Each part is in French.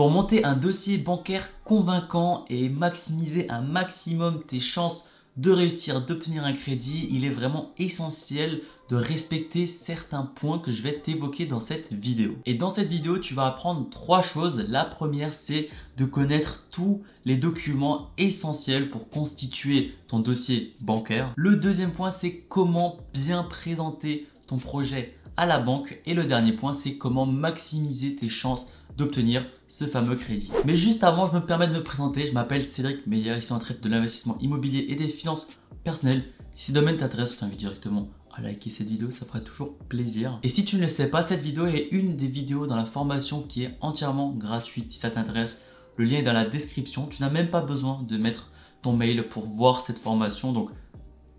Pour monter un dossier bancaire convaincant et maximiser un maximum tes chances de réussir, d'obtenir un crédit, il est vraiment essentiel de respecter certains points que je vais t'évoquer dans cette vidéo. Et dans cette vidéo, tu vas apprendre trois choses. La première, c'est de connaître tous les documents essentiels pour constituer ton dossier bancaire. Le deuxième point, c'est comment bien présenter ton projet à la banque. Et le dernier point, c'est comment maximiser tes chances d'obtenir ce fameux crédit. Mais juste avant, je me permets de me présenter. Je m'appelle Cédric Meyer, ici en traite de l'investissement immobilier et des finances personnelles. Si ce domaine t'intéresse, je t'invite directement à liker cette vidéo, ça ferait toujours plaisir. Et si tu ne le sais pas, cette vidéo est une des vidéos dans la formation qui est entièrement gratuite. Si ça t'intéresse, le lien est dans la description. Tu n'as même pas besoin de mettre ton mail pour voir cette formation. Donc,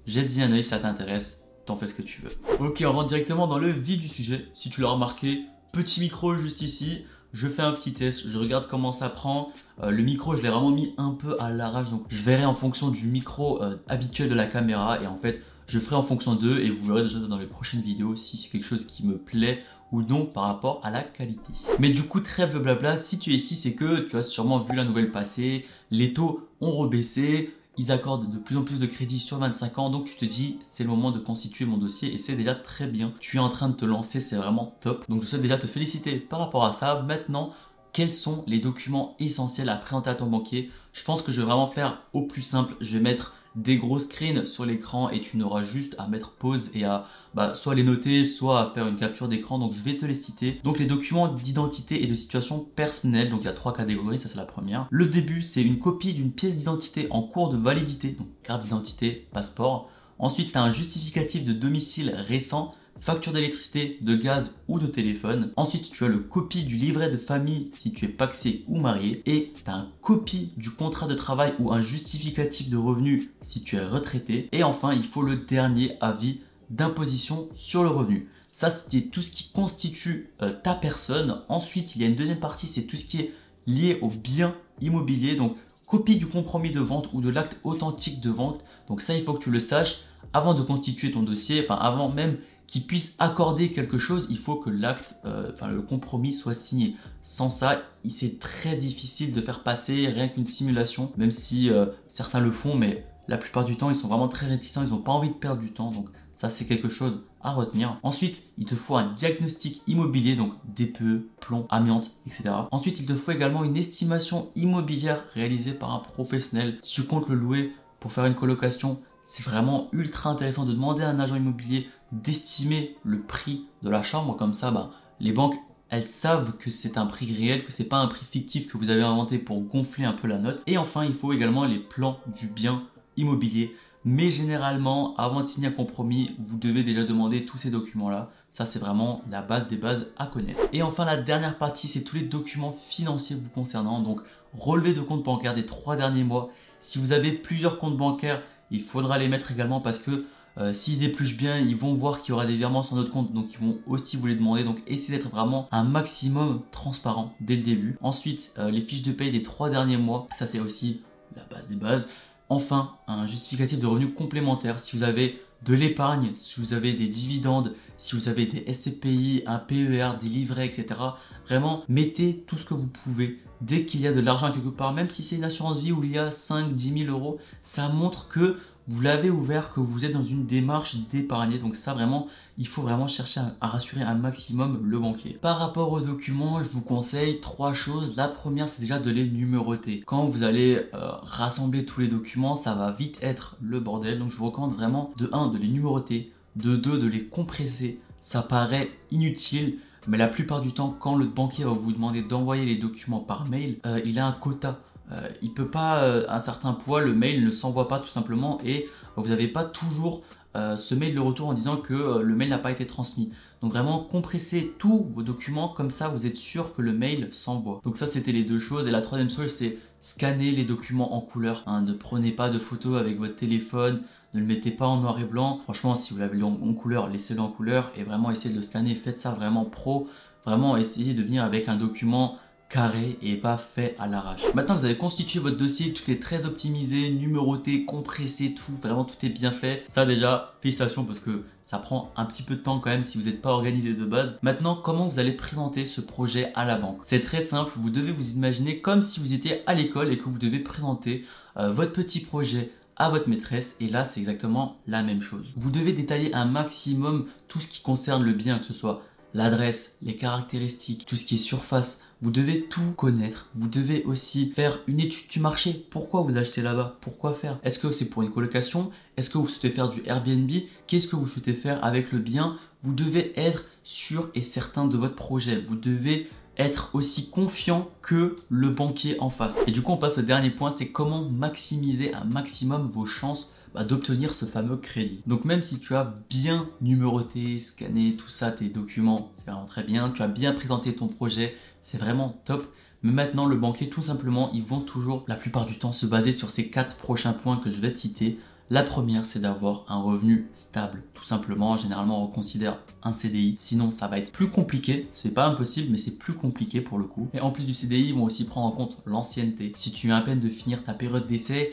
jette-y un œil si ça t'intéresse. T'en fais ce que tu veux. Ok, on rentre directement dans le vif du sujet. Si tu l'as remarqué, petit micro juste ici. Je fais un petit test, je regarde comment ça prend. Euh, le micro, je l'ai vraiment mis un peu à l'arrache, donc je verrai en fonction du micro euh, habituel de la caméra. Et en fait, je ferai en fonction d'eux et vous verrez déjà dans les prochaines vidéos si c'est quelque chose qui me plaît ou non par rapport à la qualité. Mais du coup, trêve de blabla, si tu es ici, c'est que tu as sûrement vu la nouvelle passer, les taux ont rebaissé, ils accordent de plus en plus de crédits sur 25 ans, donc tu te dis c'est le moment de constituer mon dossier et c'est déjà très bien. Tu es en train de te lancer, c'est vraiment top. Donc je souhaite déjà te féliciter par rapport à ça. Maintenant, quels sont les documents essentiels à présenter à ton banquier? Je pense que je vais vraiment faire au plus simple. Je vais mettre des gros screens sur l'écran et tu n'auras juste à mettre pause et à bah, soit les noter, soit à faire une capture d'écran. Donc je vais te les citer. Donc les documents d'identité et de situation personnelle. Donc il y a trois catégories, ça c'est la première. Le début, c'est une copie d'une pièce d'identité en cours de validité, donc carte d'identité, passeport. Ensuite, tu as un justificatif de domicile récent facture d'électricité, de gaz ou de téléphone. Ensuite, tu as le copie du livret de famille si tu es paxé ou marié. Et tu as un copie du contrat de travail ou un justificatif de revenu si tu es retraité. Et enfin, il faut le dernier avis d'imposition sur le revenu. Ça, c'était tout ce qui constitue euh, ta personne. Ensuite, il y a une deuxième partie, c'est tout ce qui est lié au bien immobilier. Donc, copie du compromis de vente ou de l'acte authentique de vente. Donc ça, il faut que tu le saches avant de constituer ton dossier, enfin avant même qui puisse accorder quelque chose, il faut que l'acte, euh, enfin le compromis soit signé. Sans ça, c'est très difficile de faire passer rien qu'une simulation, même si euh, certains le font, mais la plupart du temps, ils sont vraiment très réticents, ils n'ont pas envie de perdre du temps, donc ça c'est quelque chose à retenir. Ensuite, il te faut un diagnostic immobilier, donc DPE, plomb, amiante, etc. Ensuite, il te faut également une estimation immobilière réalisée par un professionnel. Si tu comptes le louer pour faire une colocation, c'est vraiment ultra intéressant de demander à un agent immobilier d'estimer le prix de la chambre. Comme ça, bah, les banques, elles savent que c'est un prix réel, que c'est pas un prix fictif que vous avez inventé pour gonfler un peu la note. Et enfin, il faut également les plans du bien immobilier. Mais généralement, avant de signer un compromis, vous devez déjà demander tous ces documents-là. Ça, c'est vraiment la base des bases à connaître. Et enfin, la dernière partie, c'est tous les documents financiers vous concernant. Donc, relevé de compte bancaire des trois derniers mois. Si vous avez plusieurs comptes bancaires, il faudra les mettre également parce que euh, s'ils épluchent bien, ils vont voir qu'il y aura des virements sur notre compte, donc ils vont aussi vous les demander. Donc essayez d'être vraiment un maximum transparent dès le début. Ensuite, euh, les fiches de paye des trois derniers mois, ça c'est aussi la base des bases. Enfin, un justificatif de revenus complémentaires. Si vous avez de l'épargne, si vous avez des dividendes, si vous avez des SCPI, un PER, des livrets, etc. Vraiment, mettez tout ce que vous pouvez. Dès qu'il y a de l'argent quelque part, même si c'est une assurance vie où il y a 5, 10 000 euros, ça montre que vous l'avez ouvert, que vous êtes dans une démarche d'épargner. Donc ça vraiment, il faut vraiment chercher à, rassurer un maximum le banquier. Par rapport aux documents, je vous conseille trois choses. La première, c'est déjà de les numéroter. Quand vous allez euh, rassembler tous les documents, ça va vite être le bordel. Donc je vous recommande vraiment de 1, de les numéroter, de 2, de les compresser. Ça paraît inutile. Mais la plupart du temps, quand le banquier va vous demander d'envoyer les documents par mail, euh, il a un quota euh, il peut pas, euh, un certain poids, le mail ne s'envoie pas tout simplement et vous n'avez pas toujours euh, ce mail de retour en disant que le mail n'a pas été transmis. Donc vraiment compressez tous vos documents comme ça vous êtes sûr que le mail s'envoie. Donc ça c'était les deux choses et la troisième chose c'est scanner les documents en couleur. Hein. Ne prenez pas de photos avec votre téléphone, ne le mettez pas en noir et blanc. Franchement si vous l'avez en couleur, laissez-le en couleur et vraiment essayez de le scanner. Faites ça vraiment pro. Vraiment essayez de venir avec un document carré et pas fait à l'arrache. Maintenant que vous avez constitué votre dossier, tout est très optimisé, numéroté, compressé, tout, vraiment tout est bien fait. Ça déjà, félicitations parce que ça prend un petit peu de temps quand même si vous n'êtes pas organisé de base. Maintenant, comment vous allez présenter ce projet à la banque? C'est très simple, vous devez vous imaginer comme si vous étiez à l'école et que vous devez présenter euh, votre petit projet à votre maîtresse et là c'est exactement la même chose. Vous devez détailler un maximum tout ce qui concerne le bien, que ce soit l'adresse, les caractéristiques, tout ce qui est surface. Vous devez tout connaître. Vous devez aussi faire une étude du marché. Pourquoi vous achetez là-bas? Pourquoi faire? Est-ce que c'est pour une colocation? Est-ce que vous souhaitez faire du Airbnb? Qu'est-ce que vous souhaitez faire avec le bien? Vous devez être sûr et certain de votre projet. Vous devez être aussi confiant que le banquier en face. Et du coup, on passe au dernier point, c'est comment maximiser un maximum vos chances bah, d'obtenir ce fameux crédit. Donc même si tu as bien numéroté, scanné tout ça, tes documents, c'est vraiment très bien, tu as bien présenté ton projet, c'est vraiment top. Mais maintenant, le banquier, tout simplement, ils vont toujours, la plupart du temps, se baser sur ces quatre prochains points que je vais te citer. La première, c'est d'avoir un revenu stable. Tout simplement, généralement, on considère un CDI. Sinon, ça va être plus compliqué. C'est pas impossible, mais c'est plus compliqué pour le coup. Et en plus du CDI, ils vont aussi prendre en compte l'ancienneté. Si tu as à peine de finir ta période d'essai,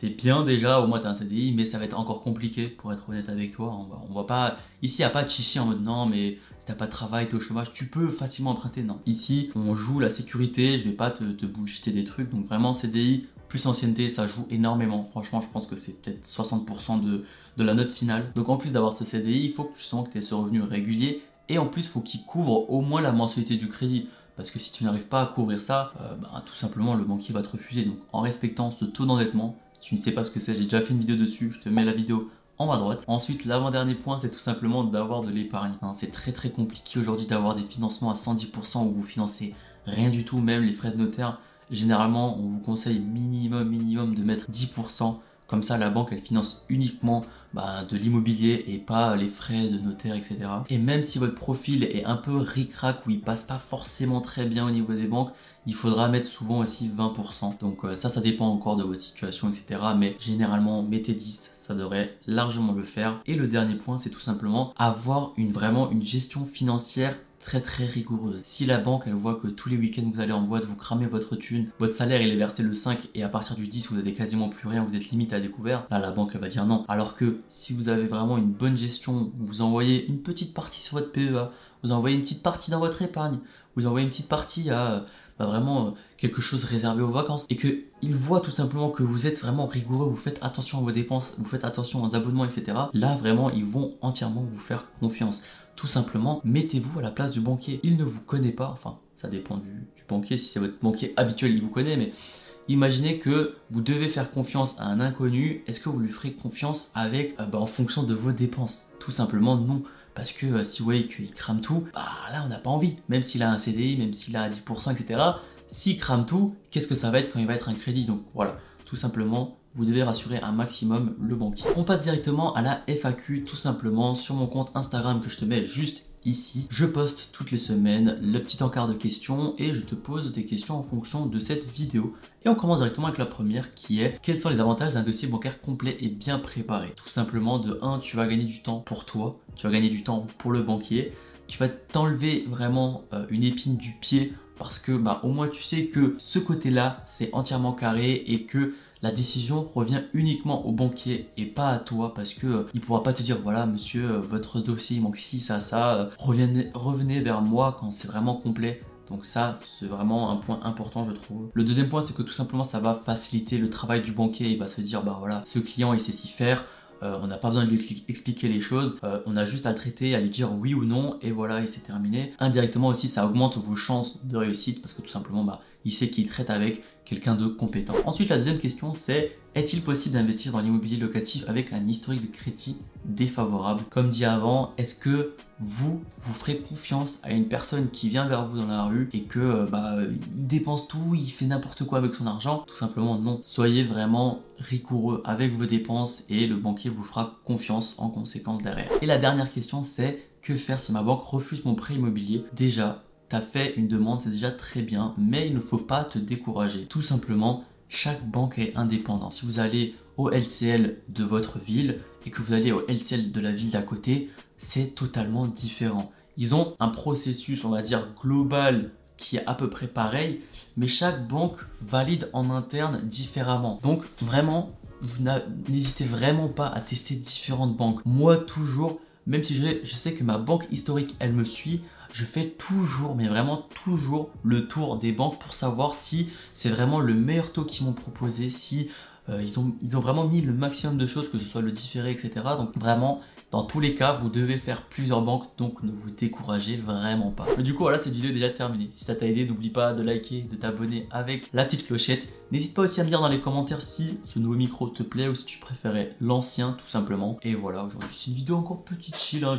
c'est bien déjà, au moins tu as un CDI, mais ça va être encore compliqué pour être honnête avec toi. On va, pas. Ici, il a pas de chichi en mode non, mais si t'as pas de travail, t'es au chômage, tu peux facilement emprunter. Non. Ici, on joue la sécurité, je vais pas te, te des trucs. Donc vraiment, CDI, plus ancienneté, ça joue énormément. Franchement, je pense que c'est peut-être 60% de, la note finale. Donc en plus d'avoir ce CDI, il faut que tu sens que tu aies ce revenu régulier. Et en plus, il faut qu'il couvre au moins la mensualité du crédit. Parce que si tu n'arrives pas à couvrir ça, euh, bah, tout simplement le banquier va te refuser. Donc en respectant ce taux d'endettement, si tu ne sais pas ce que c'est, j'ai déjà fait une vidéo dessus, je te mets la vidéo en bas à droite. Ensuite, l'avant-dernier point, c'est tout simplement d'avoir de l'épargne. Hein, c'est très très compliqué aujourd'hui d'avoir des financements à 110% où vous financez rien du tout, même les frais de notaire. Généralement, on vous conseille minimum, minimum de mettre 10%. Comme ça, la banque, elle finance uniquement bah, de l'immobilier et pas les frais de notaire, etc. Et même si votre profil est un peu ric-rac, où il passe pas forcément très bien au niveau des banques, il faudra mettre souvent aussi 20%. Donc euh, ça, ça dépend encore de votre situation, etc. Mais généralement, mettez 10, ça devrait largement le faire. Et le dernier point, c'est tout simplement avoir vraiment une gestion financière très très rigoureuse. Si la banque elle voit que tous les week-ends vous allez en boîte, vous cramez votre thune, votre salaire il est versé le 5 et à partir du 10 vous avez quasiment plus rien, vous êtes limite à découvert, là la banque elle va dire non. Alors que si vous avez vraiment une bonne gestion, vous envoyez une petite partie sur votre PEA, vous envoyez une petite partie dans votre épargne, vous envoyez une petite partie à bah, vraiment quelque chose réservé aux vacances et qu'ils voient tout simplement que vous êtes vraiment rigoureux, vous faites attention à vos dépenses, vous faites attention aux abonnements, etc. Là vraiment ils vont entièrement vous faire confiance. Tout simplement, mettez-vous à la place du banquier. Il ne vous connaît pas, enfin, ça dépend du, banquier. Si c'est votre banquier habituel, il vous connaît, mais imaginez que vous devez faire confiance à un inconnu. Est-ce que vous lui ferez confiance avec, euh, bah, en fonction de vos dépenses? Tout simplement, non. Parce que euh, si vous voyez qu'il crame tout, bah là on n'a pas envie. Même s'il a un CDI, même s'il a 10%, etc. S'il crame tout, qu'est-ce que ça va être quand il va être un crédit? Donc voilà, tout simplement, vous devez rassurer un maximum le banquier. On passe directement à la FAQ tout simplement sur mon compte Instagram que je te mets juste ici. Je poste toutes les semaines le petit encart de questions et je te pose des questions en fonction de cette vidéo. Et on commence directement avec la première qui est quels sont les avantages d'un dossier bancaire complet et bien préparé? Tout simplement de 1, tu vas gagner du temps pour toi, tu vas gagner du temps pour le banquier, tu vas t'enlever vraiment euh, une épine du pied parce que bah, au moins tu sais que ce côté-là c'est entièrement carré et que la décision revient uniquement au banquier et pas à toi parce que euh, il pourra pas te dire voilà monsieur euh, votre dossier il manque ci ça ça euh, revenez, revenez vers moi quand c'est vraiment complet donc ça, c'est vraiment un point important, je trouve. Le deuxième point, c'est que tout simplement, ça va faciliter le travail du banquier. Il va se dire, bah voilà, ce client, il sait s'y faire. On n'a pas besoin de lui expliquer les choses. on a juste à le traiter, à lui dire oui ou non, et voilà, et c'est terminé. Indirectement aussi, ça augmente vos chances de réussite parce que tout simplement, bah, il sait qu'il traite avec quelqu'un de compétent. Ensuite, la deuxième question, c'est est-il possible d'investir dans l'immobilier locatif avec un historique de crédit défavorable? Comme dit avant, est-ce que vous, vous ferez confiance à une personne qui vient vers vous dans la rue et que euh, bah, il dépense tout, il fait n'importe quoi avec son argent? Tout simplement non. Soyez vraiment rigoureux avec vos dépenses et le banquier vous fera confiance en conséquence derrière. Et la dernière question, c'est que faire si ma banque refuse mon prêt immobilier? Déjà, T'as fait une demande, c'est déjà très bien, mais il ne faut pas te décourager. Tout simplement, chaque banque est indépendante. Si vous allez au LCL de votre ville et que vous allez au LCL de la ville d'à côté, c'est totalement différent. Ils ont un processus, on va dire, global qui est à peu près pareil, mais chaque banque valide en interne différemment. Donc vraiment, n'hésitez vraiment pas à tester différentes banques. Moi toujours, même si je, sais que ma banque historique, elle me suit, je fais toujours, mais vraiment toujours le tour des banques pour savoir si c'est vraiment le meilleur taux qu'ils m'ont proposé, si euh, ils, ont, ils ont vraiment mis le maximum de choses, que ce soit le différé, etc. Donc vraiment, dans tous les cas, vous devez faire plusieurs banques, donc ne vous découragez vraiment pas. Du coup, voilà, cette vidéo est déjà terminée. Si ça t'a aidé, n'oublie pas de liker, de t'abonner avec la petite clochette. N'hésite pas aussi à me dire dans les commentaires si ce nouveau micro te plaît ou si tu préférais l'ancien, tout simplement. Et voilà, aujourd'hui, c'est une vidéo encore petite chill. Hein.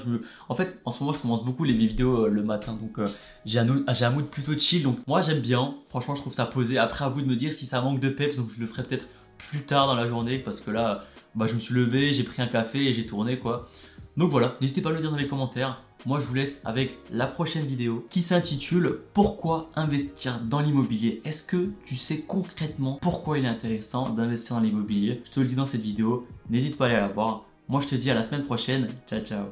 En fait, en ce moment, je commence beaucoup les vidéos euh, le matin, donc euh, j'ai un mood plutôt chill. Donc moi, j'aime bien. Franchement, je trouve ça posé. Après, à vous de me dire si ça manque de peps, donc je le ferai peut-être plus tard dans la journée parce que là, bah, je me suis levé, j'ai pris un café et j'ai tourné quoi. Donc voilà, n'hésitez pas à le dire dans les commentaires. Moi, je vous laisse avec la prochaine vidéo qui s'intitule Pourquoi investir dans l'immobilier? Est-ce que tu sais concrètement pourquoi il est intéressant d'investir dans l'immobilier? Je te le dis dans cette vidéo. N'hésite pas à aller la voir. Moi, je te dis à la semaine prochaine. Ciao, ciao.